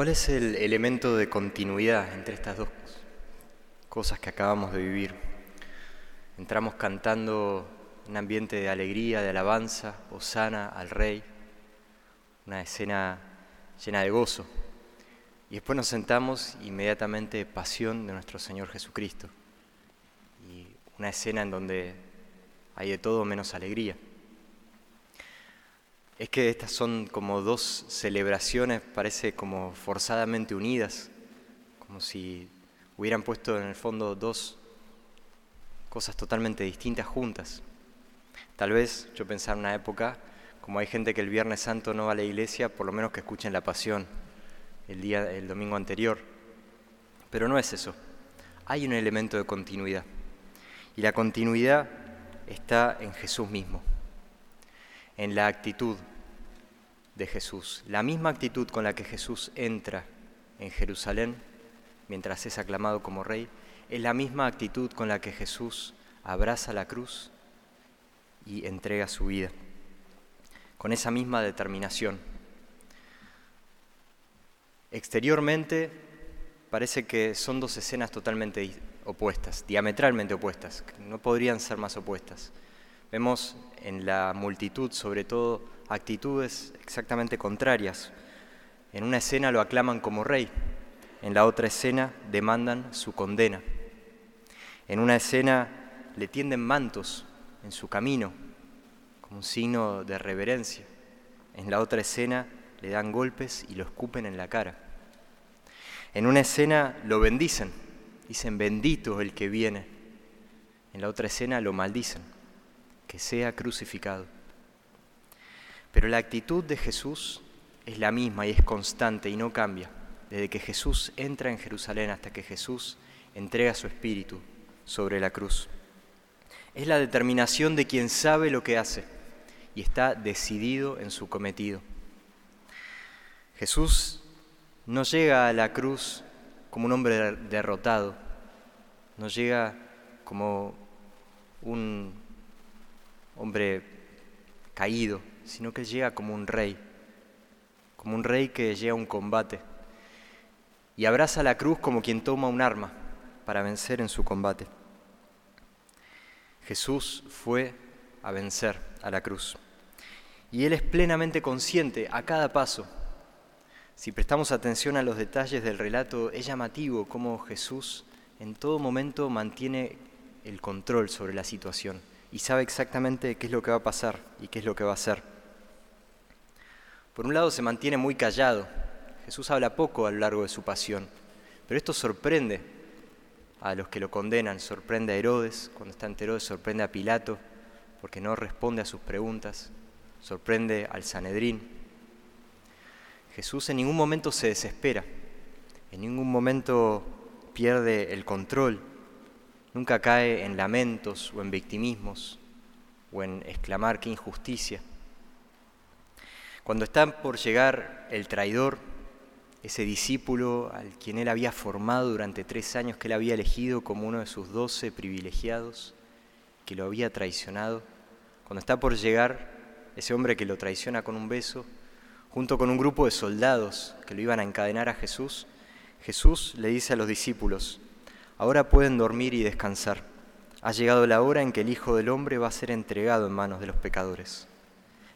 ¿Cuál es el elemento de continuidad entre estas dos cosas que acabamos de vivir? Entramos cantando un ambiente de alegría, de alabanza, osana al Rey, una escena llena de gozo. Y después nos sentamos inmediatamente pasión de nuestro Señor Jesucristo. Y una escena en donde hay de todo menos alegría. Es que estas son como dos celebraciones, parece como forzadamente unidas, como si hubieran puesto en el fondo dos cosas totalmente distintas juntas. Tal vez yo pensaba en una época, como hay gente que el Viernes Santo no va a la iglesia, por lo menos que escuchen la pasión el día el domingo anterior. Pero no es eso. Hay un elemento de continuidad. Y la continuidad está en Jesús mismo, en la actitud de Jesús. La misma actitud con la que Jesús entra en Jerusalén mientras es aclamado como rey, es la misma actitud con la que Jesús abraza la cruz y entrega su vida, con esa misma determinación. Exteriormente parece que son dos escenas totalmente opuestas, diametralmente opuestas, no podrían ser más opuestas. Vemos en la multitud, sobre todo, actitudes exactamente contrarias. En una escena lo aclaman como rey, en la otra escena demandan su condena. En una escena le tienden mantos en su camino, como un signo de reverencia. En la otra escena le dan golpes y lo escupen en la cara. En una escena lo bendicen, dicen bendito el que viene. En la otra escena lo maldicen, que sea crucificado. Pero la actitud de Jesús es la misma y es constante y no cambia, desde que Jesús entra en Jerusalén hasta que Jesús entrega su espíritu sobre la cruz. Es la determinación de quien sabe lo que hace y está decidido en su cometido. Jesús no llega a la cruz como un hombre derrotado, no llega como un hombre caído, sino que llega como un rey, como un rey que llega a un combate y abraza la cruz como quien toma un arma para vencer en su combate. Jesús fue a vencer a la cruz. Y Él es plenamente consciente a cada paso. Si prestamos atención a los detalles del relato, es llamativo cómo Jesús en todo momento mantiene el control sobre la situación y sabe exactamente qué es lo que va a pasar y qué es lo que va a hacer. Por un lado se mantiene muy callado. Jesús habla poco a lo largo de su pasión, pero esto sorprende a los que lo condenan, sorprende a Herodes, cuando está Herodes sorprende a Pilato, porque no responde a sus preguntas, sorprende al Sanedrín. Jesús en ningún momento se desespera, en ningún momento pierde el control, nunca cae en lamentos o en victimismos o en exclamar qué injusticia. Cuando está por llegar el traidor, ese discípulo al quien él había formado durante tres años, que él había elegido como uno de sus doce privilegiados, que lo había traicionado, cuando está por llegar ese hombre que lo traiciona con un beso, junto con un grupo de soldados que lo iban a encadenar a Jesús, Jesús le dice a los discípulos, ahora pueden dormir y descansar. Ha llegado la hora en que el Hijo del Hombre va a ser entregado en manos de los pecadores.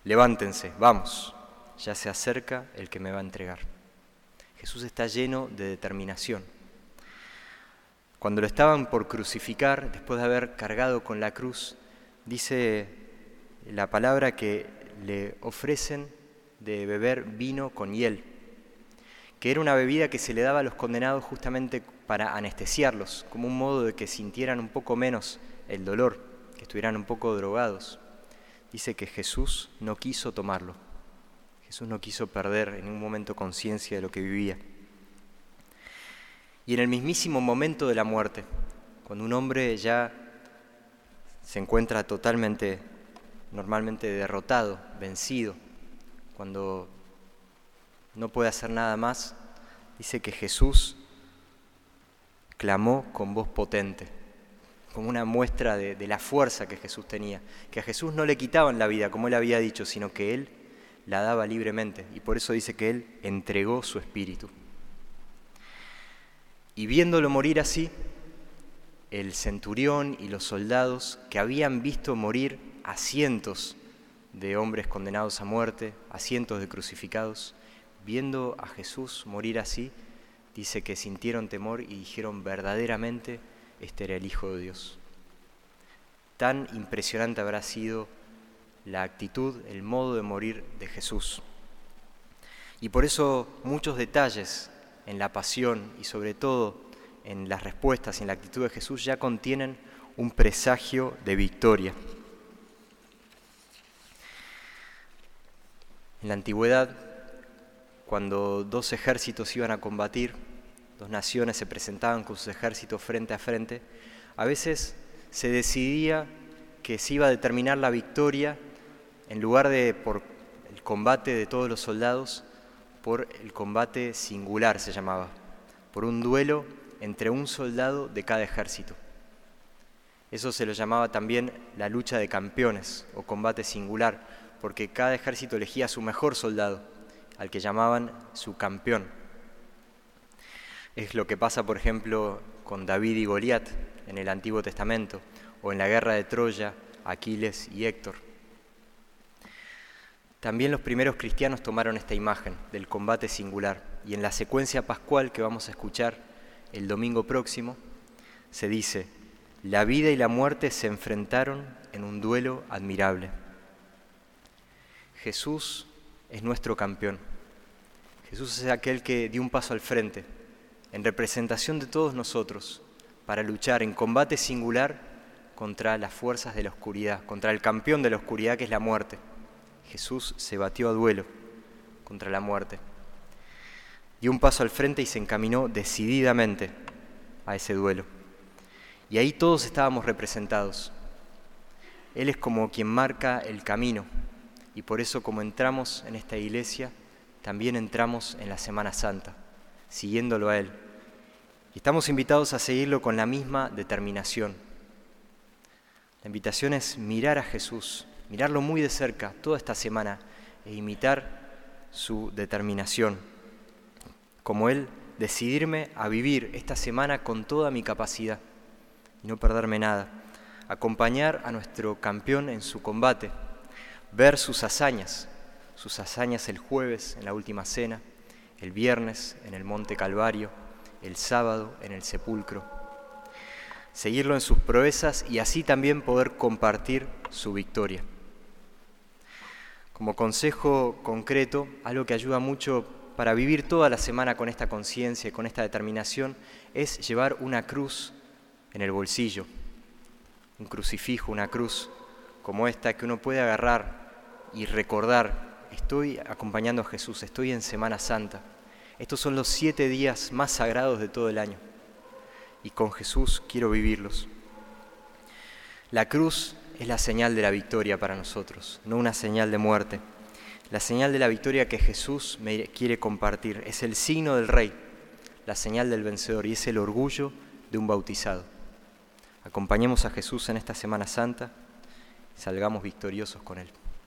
Levántense, vamos, ya se acerca el que me va a entregar. Jesús está lleno de determinación. Cuando lo estaban por crucificar, después de haber cargado con la cruz, dice la palabra que le ofrecen de beber vino con hiel, que era una bebida que se le daba a los condenados justamente para anestesiarlos, como un modo de que sintieran un poco menos el dolor, que estuvieran un poco drogados. Dice que Jesús no quiso tomarlo, Jesús no quiso perder en ningún momento conciencia de lo que vivía. Y en el mismísimo momento de la muerte, cuando un hombre ya se encuentra totalmente, normalmente derrotado, vencido, cuando no puede hacer nada más, dice que Jesús clamó con voz potente, como una muestra de, de, la fuerza que Jesús tenía, que a Jesús no le quitaban la vida, como él había dicho, sino que él la daba libremente y por eso dice que Él entregó su espíritu. Y viéndolo morir así, el centurión y los soldados que habían visto morir a cientos de hombres condenados a muerte, a cientos de crucificados, viendo a Jesús morir así, dice que sintieron temor y dijeron verdaderamente, este era el Hijo de Dios. Tan impresionante habrá sido la actitud, el modo de morir de Jesús. Y por eso muchos detalles en la pasión y sobre todo en las respuestas y en la actitud de Jesús ya contienen un presagio de victoria. En la antigüedad, cuando dos ejércitos iban a combatir, dos naciones se presentaban con sus ejércitos frente a frente, a veces se decidía que se iba a determinar la victoria en lugar de por el combate de todos los soldados, por el combate singular se llamaba, por un duelo entre un soldado de cada ejército. Eso se lo llamaba también la lucha de campeones o combate singular, porque cada ejército elegía su mejor soldado, al que llamaban su campeón. Es lo que pasa, por ejemplo, con David y Goliat en el Antiguo Testamento, o en la guerra de Troya, Aquiles y Héctor. También los primeros cristianos tomaron esta imagen del combate singular y en la secuencia pascual que vamos a escuchar el domingo próximo se dice, la vida y la muerte se enfrentaron en un duelo admirable. Jesús es nuestro campeón. Jesús es aquel que dio un paso al frente, en representación de todos nosotros, para luchar en combate singular contra las fuerzas de la oscuridad, contra el campeón de la oscuridad que es la muerte. Jesús se batió a duelo contra la muerte. Dio un paso al frente y se encaminó decididamente a ese duelo. Y ahí todos estábamos representados. Él es como quien marca el camino. Y por eso como entramos en esta iglesia, también entramos en la Semana Santa, siguiéndolo a Él. Y estamos invitados a seguirlo con la misma determinación. La invitación es mirar a Jesús, mirarlo muy de cerca toda esta semana e imitar su determinación. Como Él, decidirme a vivir esta semana con toda mi capacidad y no perderme nada. Acompañar a nuestro campeón en su combate, ver sus hazañas, sus hazañas el jueves en la última cena, el viernes en el Monte Calvario, el sábado en el sepulcro. Seguirlo en sus proezas y así también poder compartir su victoria. Como consejo concreto, algo que ayuda mucho para vivir toda la semana con esta conciencia y con esta determinación es llevar una cruz en el bolsillo, un crucifijo, una cruz como esta que uno puede agarrar y recordar, estoy acompañando a Jesús, estoy en Semana Santa. Estos son los siete días más sagrados de todo el año y con Jesús quiero vivirlos. La cruz es la señal de la victoria para nosotros, no una señal de muerte. La señal de la victoria que Jesús me quiere compartir es el signo del rey, la señal del vencedor y es el orgullo de un bautizado. Acompañemos a Jesús en esta Semana Santa salgamos victoriosos con Él.